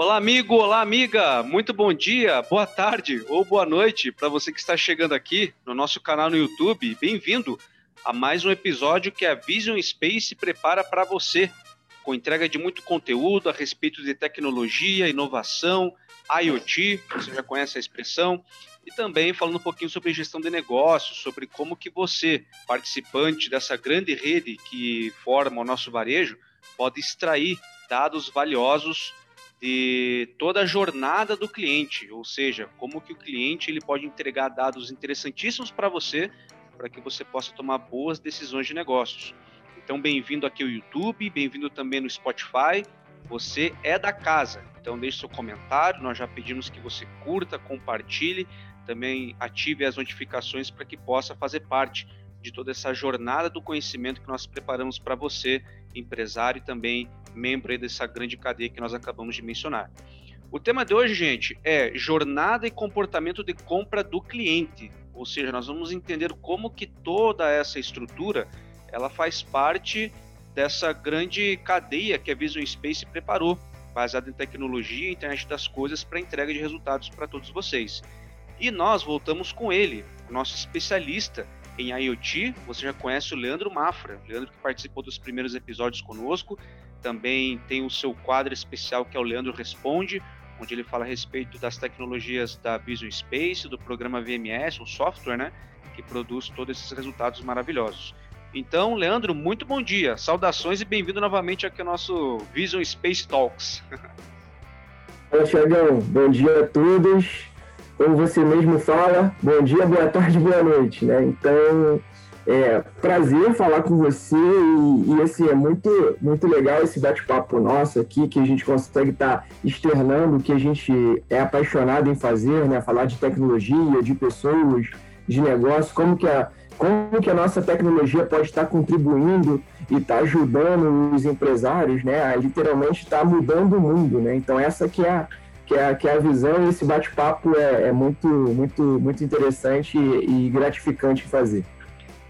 Olá, amigo, olá, amiga. Muito bom dia, boa tarde ou boa noite para você que está chegando aqui no nosso canal no YouTube. Bem-vindo a mais um episódio que a Vision Space prepara para você, com entrega de muito conteúdo a respeito de tecnologia, inovação, IoT, você já conhece a expressão, e também falando um pouquinho sobre gestão de negócios, sobre como que você, participante dessa grande rede que forma o nosso varejo, pode extrair dados valiosos de toda a jornada do cliente, ou seja, como que o cliente ele pode entregar dados interessantíssimos para você, para que você possa tomar boas decisões de negócios. Então, bem-vindo aqui ao YouTube, bem-vindo também no Spotify. Você é da casa, então deixe seu comentário. Nós já pedimos que você curta, compartilhe, também ative as notificações para que possa fazer parte de toda essa jornada do conhecimento que nós preparamos para você, empresário e também membro dessa grande cadeia que nós acabamos de mencionar. O tema de hoje, gente, é jornada e comportamento de compra do cliente. Ou seja, nós vamos entender como que toda essa estrutura ela faz parte dessa grande cadeia que a Vision Space preparou, baseada em tecnologia e internet das coisas para entrega de resultados para todos vocês. E nós voltamos com ele, o nosso especialista em IoT, você já conhece o Leandro Mafra, Leandro que participou dos primeiros episódios conosco, também tem o seu quadro especial que é o Leandro Responde, onde ele fala a respeito das tecnologias da Vision Space, do programa VMS, o software, né, que produz todos esses resultados maravilhosos. Então, Leandro, muito bom dia, saudações e bem-vindo novamente aqui ao nosso Vision Space Talks. Olá, Thiagão, bom dia a todos como você mesmo fala, bom dia, boa tarde, boa noite, né? Então, é prazer falar com você e, e assim, é muito, muito legal esse bate-papo nosso aqui, que a gente consegue estar tá externando o que a gente é apaixonado em fazer, né? Falar de tecnologia, de pessoas, de negócio, como que a, como que a nossa tecnologia pode estar contribuindo e estar ajudando os empresários, né? A literalmente estar mudando o mundo, né? Então, essa que é a que a, que a visão e esse bate-papo é, é, muito, muito, muito interessante e, e gratificante fazer.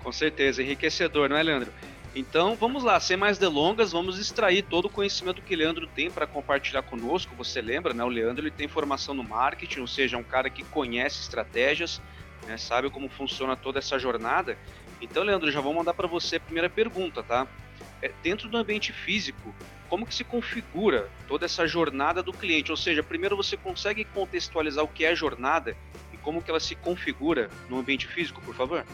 Com certeza, enriquecedor, não é, Leandro? Então vamos lá, sem mais delongas, vamos extrair todo o conhecimento que Leandro tem para compartilhar conosco. Você lembra, né? O Leandro ele tem formação no marketing, ou seja, é um cara que conhece estratégias, né, sabe como funciona toda essa jornada. Então, Leandro, já vou mandar para você a primeira pergunta, tá? É, dentro do ambiente físico, como que se configura toda essa jornada do cliente? Ou seja, primeiro você consegue contextualizar o que é jornada e como que ela se configura no ambiente físico, por favor?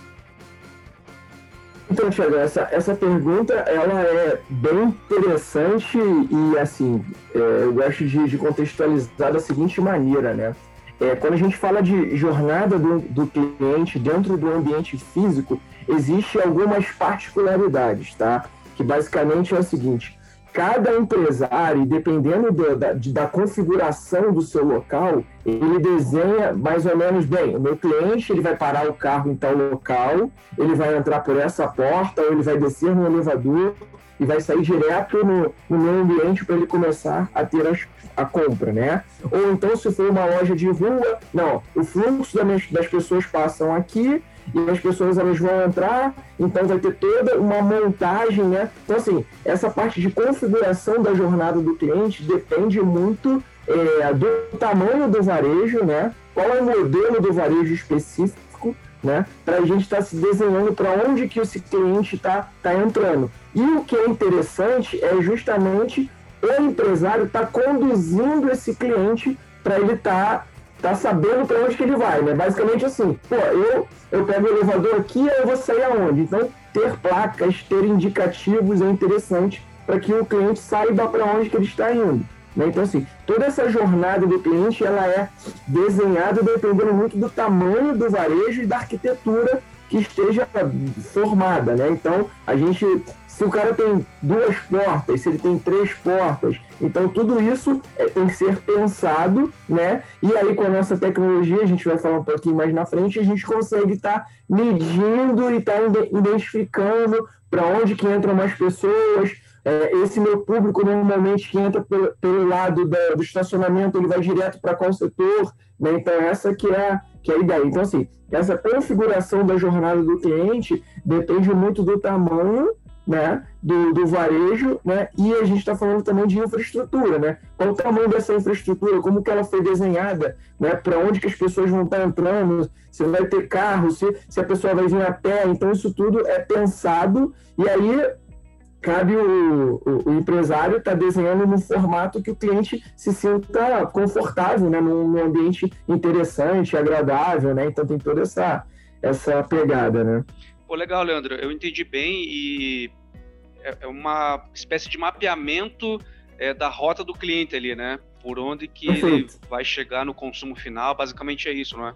Então, Thiago, essa, essa pergunta ela é bem interessante e assim é, eu gosto de, de, contextualizar da seguinte maneira, né? É, quando a gente fala de jornada do, do cliente dentro do ambiente físico, existe algumas particularidades, tá? Que basicamente é o seguinte: cada empresário, dependendo do, da, da configuração do seu local, ele desenha mais ou menos bem. O meu cliente ele vai parar o carro em tal local, ele vai entrar por essa porta, ou ele vai descer no elevador e vai sair direto no, no meu ambiente para ele começar a ter as, a compra, né? Ou então, se for uma loja de rua, não, o fluxo das pessoas passam aqui e as pessoas elas vão entrar, então vai ter toda uma montagem, né? Então, assim, essa parte de configuração da jornada do cliente depende muito é, do tamanho do varejo, né? Qual é o modelo do varejo específico, né? Para a gente estar tá se desenhando para onde que esse cliente está tá entrando. E o que é interessante é justamente o empresário estar tá conduzindo esse cliente para ele estar tá tá sabendo para onde que ele vai, né? Basicamente assim, pô, eu, eu pego o elevador aqui eu vou sair aonde? Então, ter placas, ter indicativos é interessante para que o cliente saiba para onde que ele está indo. Né? Então, assim, toda essa jornada do cliente ela é desenhada dependendo muito do tamanho do varejo e da arquitetura que esteja formada, né? Então, a gente se o cara tem duas portas, se ele tem três portas, então tudo isso é, tem que ser pensado, né? E aí com a nossa tecnologia, a gente vai falar um pouquinho mais na frente, a gente consegue estar tá medindo e estar tá identificando para onde que entram mais pessoas. É, esse meu público normalmente que entra pelo, pelo lado do estacionamento, ele vai direto para qual setor, né? Então essa que é, que é a ideia. Então assim, essa configuração da jornada do cliente depende muito do tamanho né, do, do varejo, né, e a gente está falando também de infraestrutura, né, qual o tamanho dessa infraestrutura, como que ela foi desenhada, né, para onde que as pessoas vão estar tá entrando, se vai ter carro, se, se a pessoa vai vir a pé, então isso tudo é pensado, e aí cabe o, o, o empresário estar tá desenhando no formato que o cliente se sinta confortável, né, num, num ambiente interessante, agradável, né, então tem toda essa, essa pegada, né. Pô, legal, Leandro. Eu entendi bem e é, é uma espécie de mapeamento é, da rota do cliente ali, né? Por onde que perfeito. ele vai chegar no consumo final. Basicamente é isso, não é?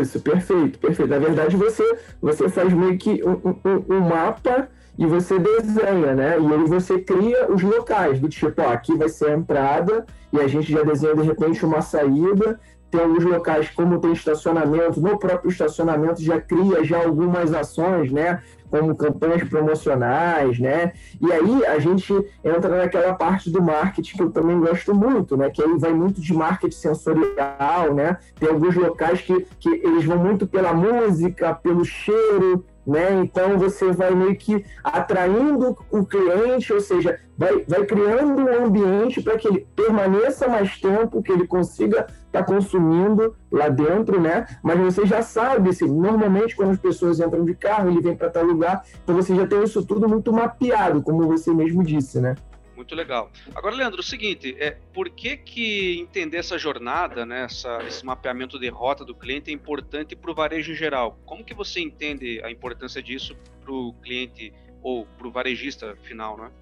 Isso, perfeito, perfeito. Na verdade, você, você faz meio que um, um, um mapa e você desenha, né? E aí você cria os locais, do tipo, ó, aqui vai ser a entrada, e a gente já desenha de repente uma saída, tem alguns locais, como tem estacionamento, no próprio estacionamento já cria já algumas ações, né? Como campanhas promocionais, né? E aí a gente entra naquela parte do marketing que eu também gosto muito, né? Que aí vai muito de marketing sensorial, né? Tem alguns locais que, que eles vão muito pela música, pelo cheiro, né? Então você vai meio que atraindo o cliente, ou seja, vai, vai criando um ambiente para que ele permaneça mais tempo, que ele consiga estar tá consumindo lá dentro, né? Mas você já sabe, assim, normalmente quando as pessoas entram de carro, ele vem para tal lugar, então você já tem isso tudo muito mapeado, como você mesmo disse, né? Muito legal. Agora, Leandro, o seguinte, é, por que que entender essa jornada, né, essa, esse mapeamento de rota do cliente é importante para o varejo em geral? Como que você entende a importância disso para o cliente ou para o varejista final, né?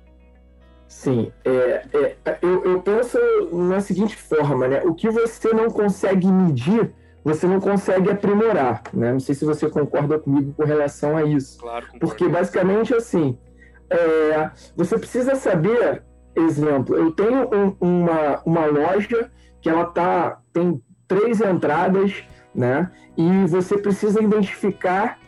Sim, é, é, eu, eu penso na seguinte forma, né? O que você não consegue medir, você não consegue aprimorar, né? Não sei se você concorda comigo com relação a isso. Claro, concordo. Porque basicamente assim, é, você precisa saber, exemplo, eu tenho um, uma, uma loja que ela tá, tem três entradas, né? E você precisa identificar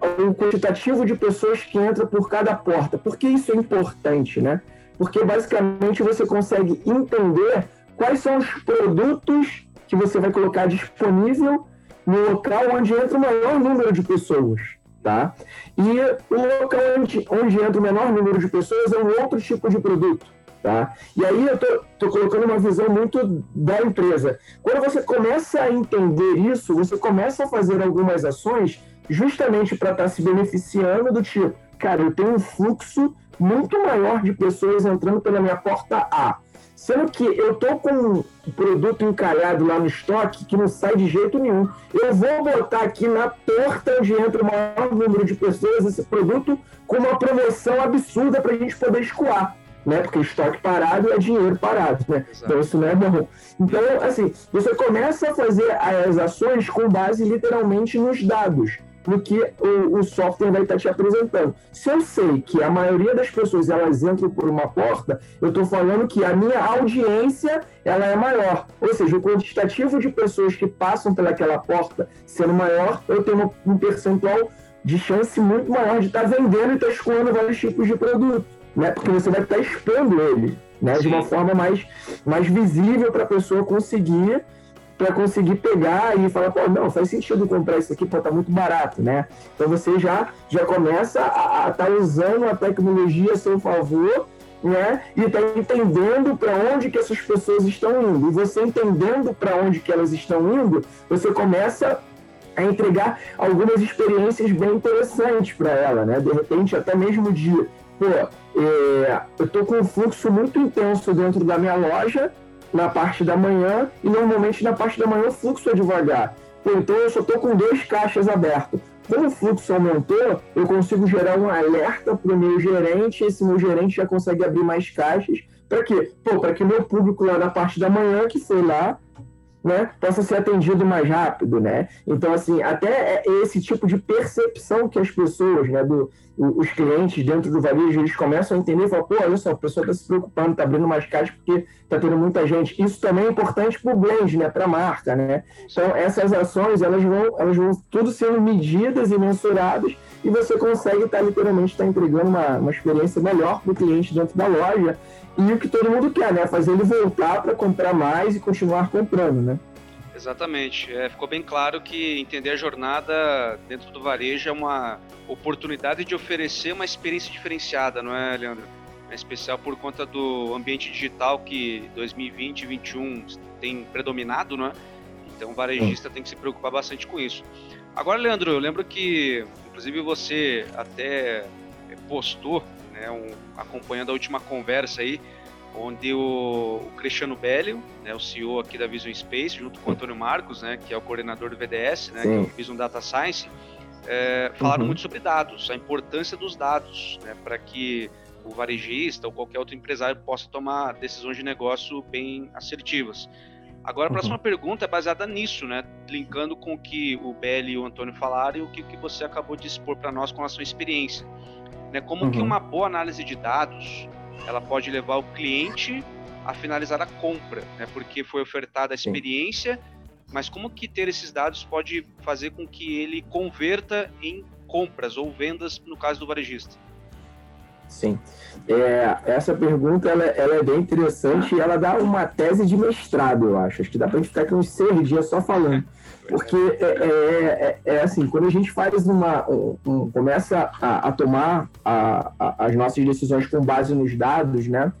o quantitativo de pessoas que entra por cada porta. Por que isso é importante, né? Porque basicamente você consegue entender quais são os produtos que você vai colocar disponível no local onde entra o maior número de pessoas tá? E o local onde, onde entra o menor número de pessoas é um outro tipo de produto, tá? E aí eu tô, tô colocando uma visão muito da empresa. Quando você começa a entender isso, você começa a fazer algumas ações justamente para estar tá se beneficiando do tipo, cara, eu tenho um fluxo muito maior de pessoas entrando pela minha porta A Sendo que eu tô com um produto encalhado lá no estoque que não sai de jeito nenhum. Eu vou botar aqui na porta onde entra o maior número de pessoas esse produto com uma promoção absurda para a gente poder escoar. Né? Porque estoque parado é dinheiro parado, né? Então isso não é bom. Então, assim, você começa a fazer as ações com base literalmente nos dados no que o, o software vai estar te apresentando. Se eu sei que a maioria das pessoas elas entram por uma porta, eu estou falando que a minha audiência ela é maior. Ou seja, o quantitativo de pessoas que passam pelaquela porta sendo maior, eu tenho um percentual de chance muito maior de estar tá vendendo e estar tá escolhendo vários tipos de produto, né? Porque você vai estar tá expondo ele, né? De uma forma mais, mais visível para a pessoa conseguir para conseguir pegar e falar, pô, não, faz sentido comprar isso aqui, pô, tá muito barato, né? Então você já, já começa a estar tá usando a tecnologia a seu favor, né? E tá entendendo para onde que essas pessoas estão indo. E você entendendo para onde que elas estão indo, você começa a entregar algumas experiências bem interessantes para ela, né? De repente, até mesmo de, pô, é, eu tô com um fluxo muito intenso dentro da minha loja, na parte da manhã e normalmente na parte da manhã o fluxo é devagar. Então eu só estou com dois caixas abertos. Como o fluxo aumentou, eu consigo gerar um alerta para o meu gerente, esse meu gerente já consegue abrir mais caixas. Para quê? Para que meu público lá na parte da manhã, que foi lá, né, possa ser atendido mais rápido, né? Então, assim, até é esse tipo de percepção que as pessoas, né, do, os clientes dentro do varejo, eles começam a entender e falam, pô, olha só, a pessoa está se preocupando, está abrindo mais caixas porque está tendo muita gente. Isso também é importante para o blend, né, para a marca, né? Então, essas ações, elas vão, elas vão tudo sendo medidas e mensuradas e você consegue estar, tá, literalmente, tá entregando uma, uma experiência melhor para o cliente dentro da loja e o que todo mundo quer, né? Fazer ele voltar para comprar mais e continuar comprando, né? Exatamente. É, ficou bem claro que entender a jornada dentro do varejo é uma oportunidade de oferecer uma experiência diferenciada, não é, Leandro? É especial por conta do ambiente digital que 2020 e 2021 tem predominado, não é? Então o varejista Sim. tem que se preocupar bastante com isso. Agora, Leandro, eu lembro que, inclusive, você até postou, né, um, acompanhando a última conversa aí, onde o, o Cristiano Bellio, né, o CEO aqui da Vision Space, junto com o Antônio Marcos, né, que é o coordenador do VDS, né, que é o Vision Data Science, é, falaram uhum. muito sobre dados, a importância dos dados, né, para que o varejista ou qualquer outro empresário possa tomar decisões de negócio bem assertivas. Agora, a próxima uhum. pergunta é baseada nisso, né? Linkando com o que o Belli e o Antônio falaram e o que, que você acabou de expor para nós com a sua experiência. Né? Como uhum. que uma boa análise de dados ela pode levar o cliente a finalizar a compra, né? Porque foi ofertada a experiência, mas como que ter esses dados pode fazer com que ele converta em compras ou vendas no caso do varejista? Sim. É, essa pergunta ela, ela, é bem interessante e ela dá uma tese de mestrado, eu acho. Acho que dá para a gente ficar aqui uns seis dias só falando. Porque é, é, é, é assim, quando a gente faz uma. Um, um, começa a, a tomar a, a, as nossas decisões com base nos dados, né?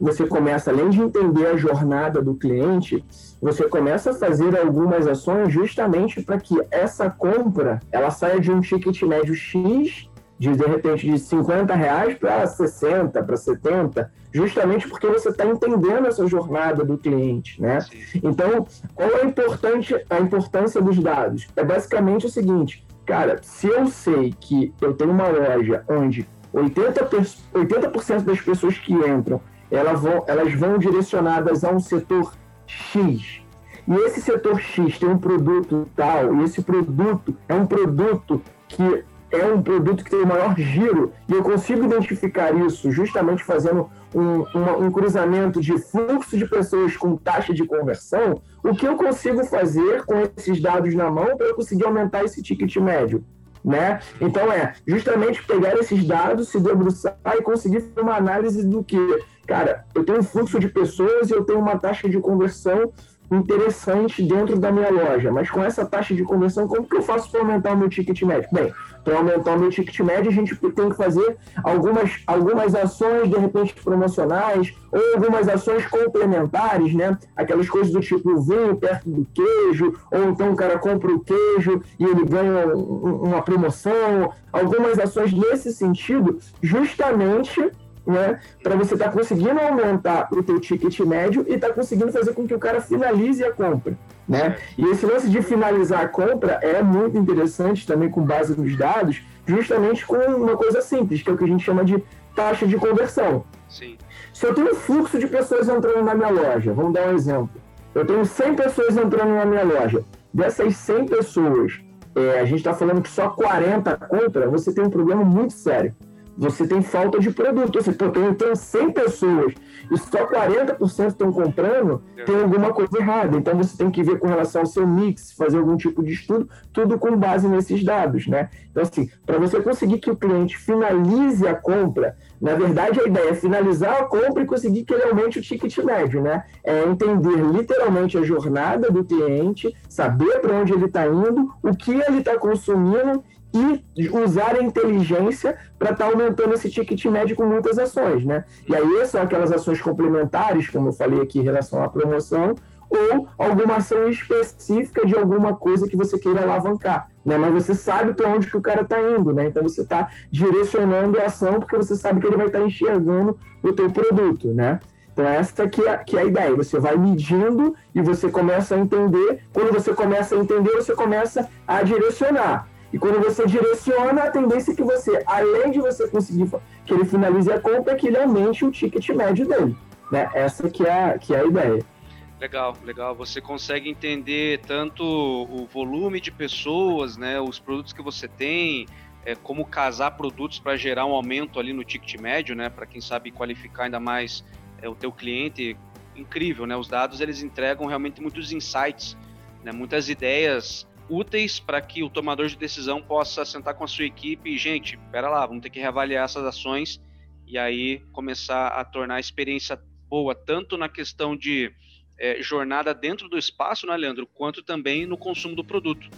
Você começa, além de entender a jornada do cliente, você começa a fazer algumas ações justamente para que essa compra ela saia de um ticket médio X de de repente de 50 reais para 60, para 70, justamente porque você está entendendo essa jornada do cliente, né? Então, qual é a, importante, a importância dos dados? É basicamente o seguinte, cara, se eu sei que eu tenho uma loja onde 80%, 80 das pessoas que entram, elas vão, elas vão direcionadas a um setor X, e esse setor X tem um produto tal, e esse produto é um produto que é um produto que tem o maior giro e eu consigo identificar isso justamente fazendo um, uma, um, cruzamento de fluxo de pessoas com taxa de conversão, o que eu consigo fazer com esses dados na mão para eu conseguir aumentar esse ticket médio? Né? Então é justamente pegar esses dados, se debruçar e conseguir fazer uma análise do que, cara, eu tenho um fluxo de pessoas e eu tenho uma taxa de conversão interessante dentro da minha loja, mas com essa taxa de conversão, como que eu faço para aumentar o meu ticket médio? Bem, para aumentar o meu ticket médio, a gente tem que fazer algumas, algumas ações, de repente, promocionais, ou algumas ações complementares, né? Aquelas coisas do tipo vinho perto do queijo, ou então o cara compra o queijo e ele ganha uma promoção, algumas ações nesse sentido, justamente né? Para você estar tá conseguindo aumentar o teu ticket médio e estar tá conseguindo fazer com que o cara finalize a compra, né? E esse lance de finalizar a compra é muito interessante também com base nos dados, justamente com uma coisa simples, que é o que a gente chama de taxa de conversão. Sim. Se eu tenho um fluxo de pessoas entrando na minha loja, vamos dar um exemplo. Eu tenho 100 pessoas entrando na minha loja. Dessas 100 pessoas, é, a gente está falando que só 40 compra, você tem um problema muito sério você tem falta de produto. Você tem, tem 100 pessoas e só 40% estão comprando, tem alguma coisa errada. Então você tem que ver com relação ao seu mix, fazer algum tipo de estudo, tudo com base nesses dados, né? Então, assim, para você conseguir que o cliente finalize a compra, na verdade a ideia é finalizar a compra e conseguir que ele aumente o ticket médio, né? É entender literalmente a jornada do cliente, saber para onde ele está indo, o que ele está consumindo e usar a inteligência para estar tá aumentando esse ticket médio com muitas ações, né? E aí são aquelas ações complementares, como eu falei aqui em relação à promoção, ou alguma ação específica de alguma coisa que você queira alavancar, né? Mas você sabe para onde que o cara está indo, né? Então você está direcionando a ação porque você sabe que ele vai estar tá enxergando o teu produto, né? Então essa que é, que é a ideia, você vai medindo e você começa a entender, quando você começa a entender, você começa a direcionar. E quando você direciona, a tendência é que você, além de você conseguir que ele finalize a compra, que ele aumente o ticket médio dele. Né? Essa que é, que é a ideia. Legal, legal. Você consegue entender tanto o volume de pessoas, né, os produtos que você tem, é, como casar produtos para gerar um aumento ali no ticket médio, né, para quem sabe qualificar ainda mais é, o teu cliente. Incrível, né? Os dados eles entregam realmente muitos insights, né, muitas ideias úteis para que o tomador de decisão possa sentar com a sua equipe e, gente, pera lá, vamos ter que reavaliar essas ações e aí começar a tornar a experiência boa, tanto na questão de é, jornada dentro do espaço, né, Leandro, quanto também no consumo do produto.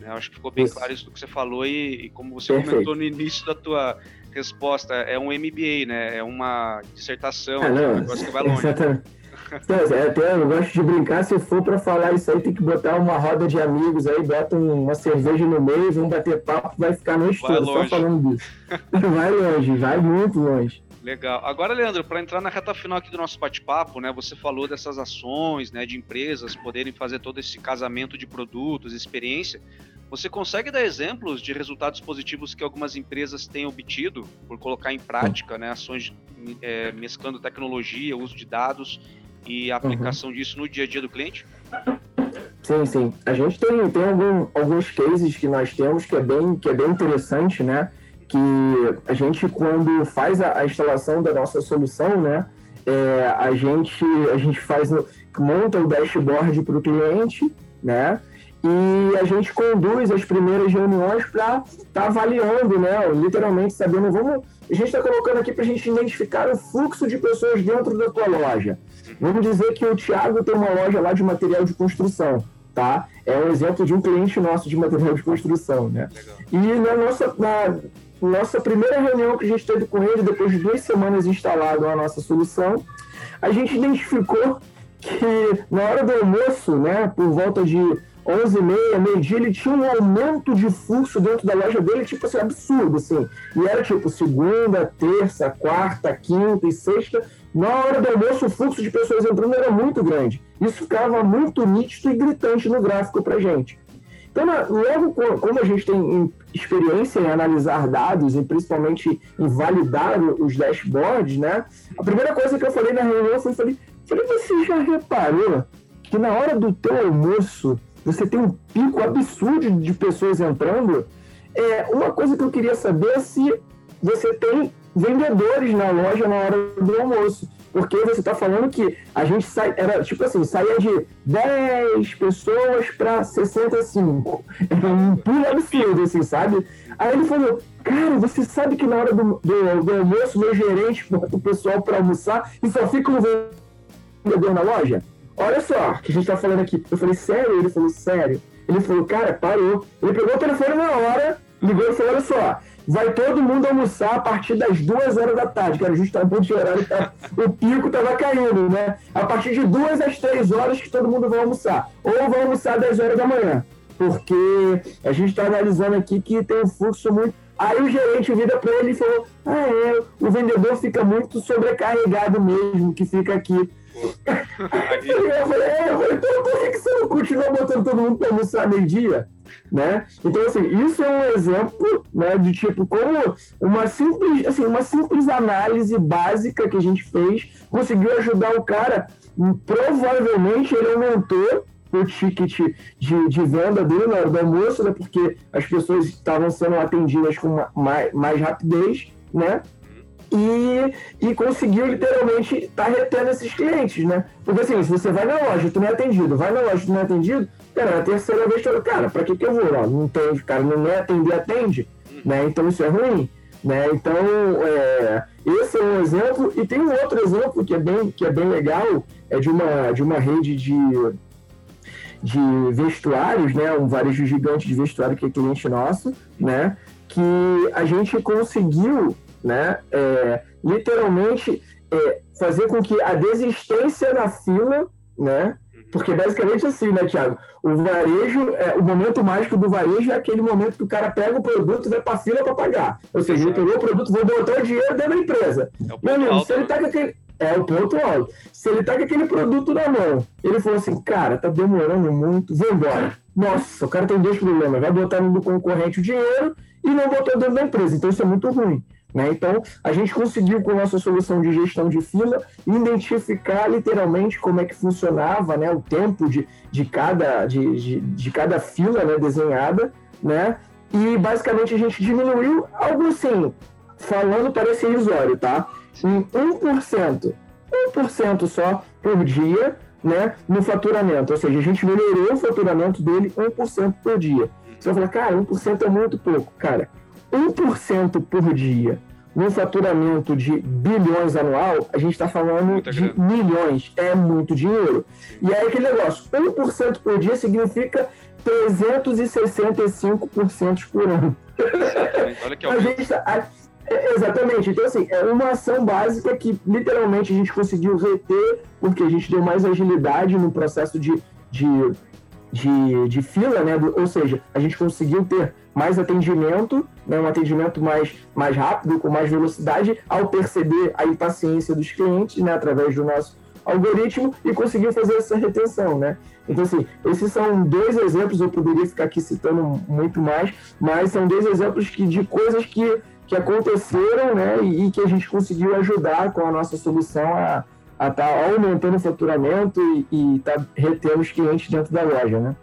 Eu acho que ficou bem isso. claro isso do que você falou e, e como você Perfeito. comentou no início da tua resposta, é um MBA, né? É uma dissertação, ah, não, é um negócio que vai longe. Exatamente. É, até eu gosto de brincar, se for para falar isso aí, tem que botar uma roda de amigos aí, bota uma cerveja no meio, vamos bater papo, vai ficar no estudo só falando disso. vai longe, vai muito longe. Legal. Agora, Leandro, para entrar na reta final aqui do nosso bate-papo, né? Você falou dessas ações, né, de empresas poderem fazer todo esse casamento de produtos, experiência. Você consegue dar exemplos de resultados positivos que algumas empresas têm obtido por colocar em prática, né, ações é, mesclando tecnologia, uso de dados e a aplicação uhum. disso no dia a dia do cliente? Sim, sim. A gente tem, tem algum, alguns cases que nós temos que é bem, que é bem interessante, né? Que a gente, quando faz a, a instalação da nossa solução, né? É, a, gente, a gente faz, monta o dashboard para o cliente, né? E a gente conduz as primeiras reuniões para estar tá avaliando, né? Literalmente sabendo, vamos. A gente está colocando aqui para a gente identificar o fluxo de pessoas dentro da tua loja. Vamos dizer que o Thiago tem uma loja lá de material de construção, tá? É um exemplo de um cliente nosso de material de construção, né? Legal. E na nossa, na nossa primeira reunião que a gente teve com ele, depois de duas semanas instalado a nossa solução, a gente identificou que na hora do almoço, né, por volta de 11 e meia, meio-dia, ele tinha um aumento de fluxo dentro da loja dele, tipo assim, absurdo, assim. E era tipo segunda, terça, quarta, quinta e sexta. Na hora do almoço, o fluxo de pessoas entrando era muito grande. Isso ficava muito nítido e gritante no gráfico pra gente. Então, logo como a gente tem experiência em analisar dados e principalmente em validar os dashboards, né? A primeira coisa que eu falei na reunião foi, falei, falei você já reparou que na hora do teu almoço você tem um pico absurdo de pessoas entrando. É, uma coisa que eu queria saber é se você tem vendedores na loja na hora do almoço. Porque você está falando que a gente sai, era tipo assim, saía de 10 pessoas para 65. Era um pulo absurdo, assim, sabe? Aí ele falou, cara, você sabe que na hora do, do, do almoço, meu gerente bota o pessoal para almoçar e só fica um vendedor na loja? Olha só, que a gente tá falando aqui. Eu falei, sério? Ele falou, sério. Ele falou, cara, parou. Ele pegou o telefone na hora, ligou e falou, olha só, vai todo mundo almoçar a partir das duas horas da tarde, que era justamente o horário que tá, o pico tava caindo, né? A partir de duas às três horas que todo mundo vai almoçar. Ou vai almoçar às 10 horas da manhã. Porque a gente está analisando aqui que tem um fluxo muito. Aí o gerente vira para ele e falou: Ah, é, o vendedor fica muito sobrecarregado mesmo, que fica aqui Aí... Eu falei, é, então por que você não continua botando todo mundo para almoçar meio-dia? Né? Então, assim, isso é um exemplo né, de tipo como uma simples, assim, uma simples análise básica que a gente fez conseguiu ajudar o cara. Provavelmente ele aumentou o ticket de, de venda dele na hora do almoço, né, porque as pessoas estavam sendo atendidas com mais, mais rapidez, né? E, e conseguiu literalmente estar tá retendo esses clientes, né? Porque assim, se você vai na loja, tu não é atendido, vai na loja, tu não é atendido, cara, a terceira vez tu cara, pra que que eu vou lá? Não tem, cara, não é atender, atende, né? Então isso é ruim, né? Então, é, esse é um exemplo, e tem um outro exemplo que é bem, que é bem legal, é de uma, de uma rede de, de vestuários, né? Um varejo gigante de vestuário que é cliente nosso, né? Que a gente conseguiu né? É, literalmente é, fazer com que a desistência na fila, né? Porque basicamente assim, né, Thiago? O varejo, é, o momento mágico do varejo é aquele momento que o cara pega o produto e vai para fila para pagar. Ou seja, ele pegou o produto, vou botar o dinheiro dentro da empresa. É Meu amigo, se ele tá com aquele. É o ponto alto. Se ele tá com aquele produto na mão, ele falou assim, cara, tá demorando muito, vou embora. Nossa, o cara tem dois problemas. Vai botar no concorrente o dinheiro e não botou dentro da empresa. Então isso é muito ruim. Né? Então, a gente conseguiu, com nossa solução de gestão de fila, identificar literalmente como é que funcionava né, o tempo de, de, cada, de, de, de cada fila né, desenhada, né? e basicamente a gente diminuiu algo assim, falando parece irrisório, tá? em 1%, 1% só por dia né, no faturamento, ou seja, a gente melhorou o faturamento dele 1% por dia. Você vai falar, cara, 1% é muito pouco. Cara, 1% por dia, num faturamento de bilhões anual, a gente está falando Muita de grana. milhões. É muito dinheiro. E aí aquele negócio, 1% por dia significa 365% por ano. Olha que a gente tá, exatamente. Então, assim, é uma ação básica que literalmente a gente conseguiu reter, porque a gente deu mais agilidade no processo de, de, de, de fila, né? Ou seja, a gente conseguiu ter mais atendimento, né? um atendimento mais, mais rápido, com mais velocidade, ao perceber a impaciência dos clientes, né? Através do nosso algoritmo e conseguiu fazer essa retenção, né? Então, assim, esses são dois exemplos, eu poderia ficar aqui citando muito mais, mas são dois exemplos que, de coisas que que aconteceram, né, e que a gente conseguiu ajudar com a nossa solução a estar tá aumentando o faturamento e estar tá retendo os clientes dentro da loja, né?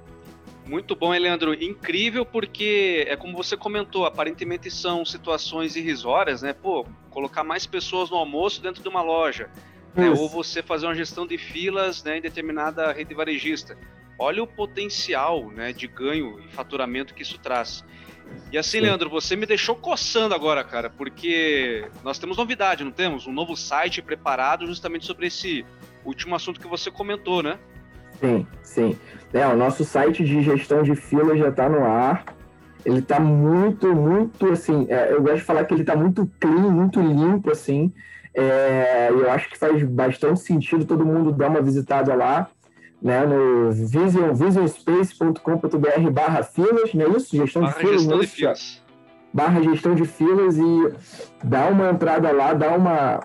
Muito bom, Leandro. Incrível porque é como você comentou, aparentemente são situações irrisórias, né? Pô, colocar mais pessoas no almoço dentro de uma loja, né? ou você fazer uma gestão de filas né, em determinada rede varejista. Olha o potencial né, de ganho e faturamento que isso traz. E assim, Sim. Leandro, você me deixou coçando agora, cara, porque nós temos novidade, não temos? Um novo site preparado justamente sobre esse último assunto que você comentou, né? Sim, sim. É, o nosso site de gestão de filas já está no ar. Ele está muito, muito, assim, é, eu gosto de falar que ele está muito clean, muito limpo, assim. É, eu acho que faz bastante sentido todo mundo dar uma visitada lá né, no vision, visionspace.com.br barra filas, não é isso? Gestão barra de filas. Gestão de filas. Barra gestão de filas e dá uma entrada lá, dá uma,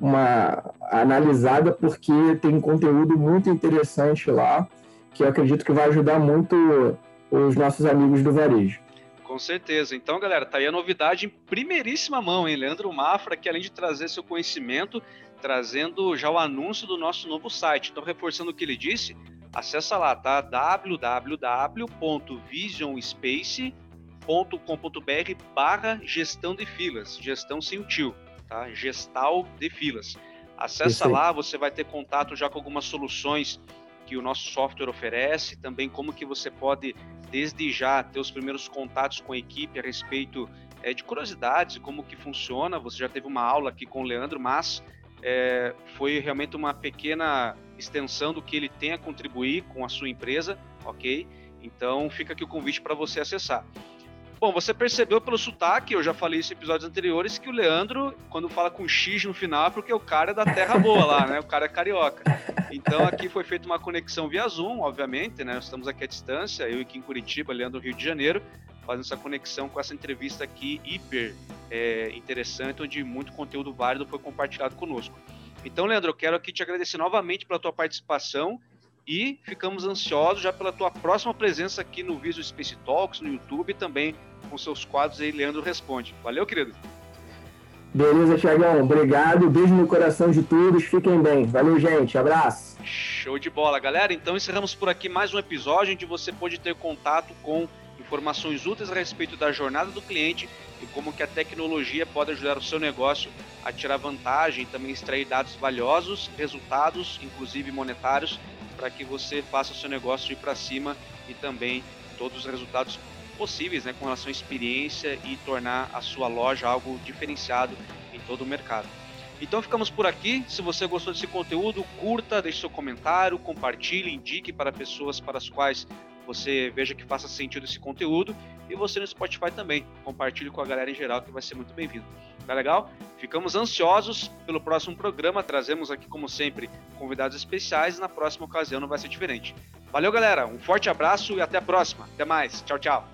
uma analisada, porque tem conteúdo muito interessante lá, que eu acredito que vai ajudar muito os nossos amigos do varejo. Com certeza. Então, galera, tá aí a novidade em primeiríssima mão, hein? Leandro Mafra, que além de trazer seu conhecimento, trazendo já o anúncio do nosso novo site. Então, reforçando o que ele disse, acessa lá, tá? www.visionspace.com.br barra gestão de filas, gestão sem o tio, tá? Gestal de filas. Acessa lá, você vai ter contato já com algumas soluções que o nosso software oferece, também como que você pode, desde já, ter os primeiros contatos com a equipe a respeito é, de curiosidades, como que funciona. Você já teve uma aula aqui com o Leandro, mas é, foi realmente uma pequena extensão do que ele tem a contribuir com a sua empresa, ok? Então fica aqui o convite para você acessar. Bom, você percebeu pelo sotaque, eu já falei isso em episódios anteriores, que o Leandro, quando fala com X no final, é porque o cara é da terra boa lá, né? O cara é carioca. Então aqui foi feita uma conexão via Zoom, obviamente, né? Estamos aqui à distância, eu aqui em Curitiba, Leandro Rio de Janeiro, fazendo essa conexão com essa entrevista aqui hiper é, interessante, onde muito conteúdo válido foi compartilhado conosco. Então, Leandro, eu quero aqui te agradecer novamente pela tua participação e ficamos ansiosos já pela tua próxima presença aqui no Visual Space Talks, no YouTube e também com seus quadros aí, Leandro Responde. Valeu, querido. Beleza, Tiagão. Obrigado. Beijo no coração de todos. Fiquem bem. Valeu, gente. Abraço. Show de bola, galera. Então encerramos por aqui mais um episódio onde você pode ter contato com informações úteis a respeito da jornada do cliente e como que a tecnologia pode ajudar o seu negócio a tirar vantagem e também extrair dados valiosos, resultados, inclusive monetários, para que você faça o seu negócio ir para cima e também todos os resultados possíveis né, com relação à experiência e tornar a sua loja algo diferenciado em todo o mercado. Então ficamos por aqui. Se você gostou desse conteúdo, curta, deixe seu comentário, compartilhe, indique para pessoas para as quais você veja que faça sentido esse conteúdo e você no Spotify também. Compartilhe com a galera em geral que vai ser muito bem-vindo. Tá legal? Ficamos ansiosos pelo próximo programa. Trazemos aqui, como sempre, convidados especiais. Na próxima ocasião não vai ser diferente. Valeu, galera. Um forte abraço e até a próxima. Até mais. Tchau, tchau.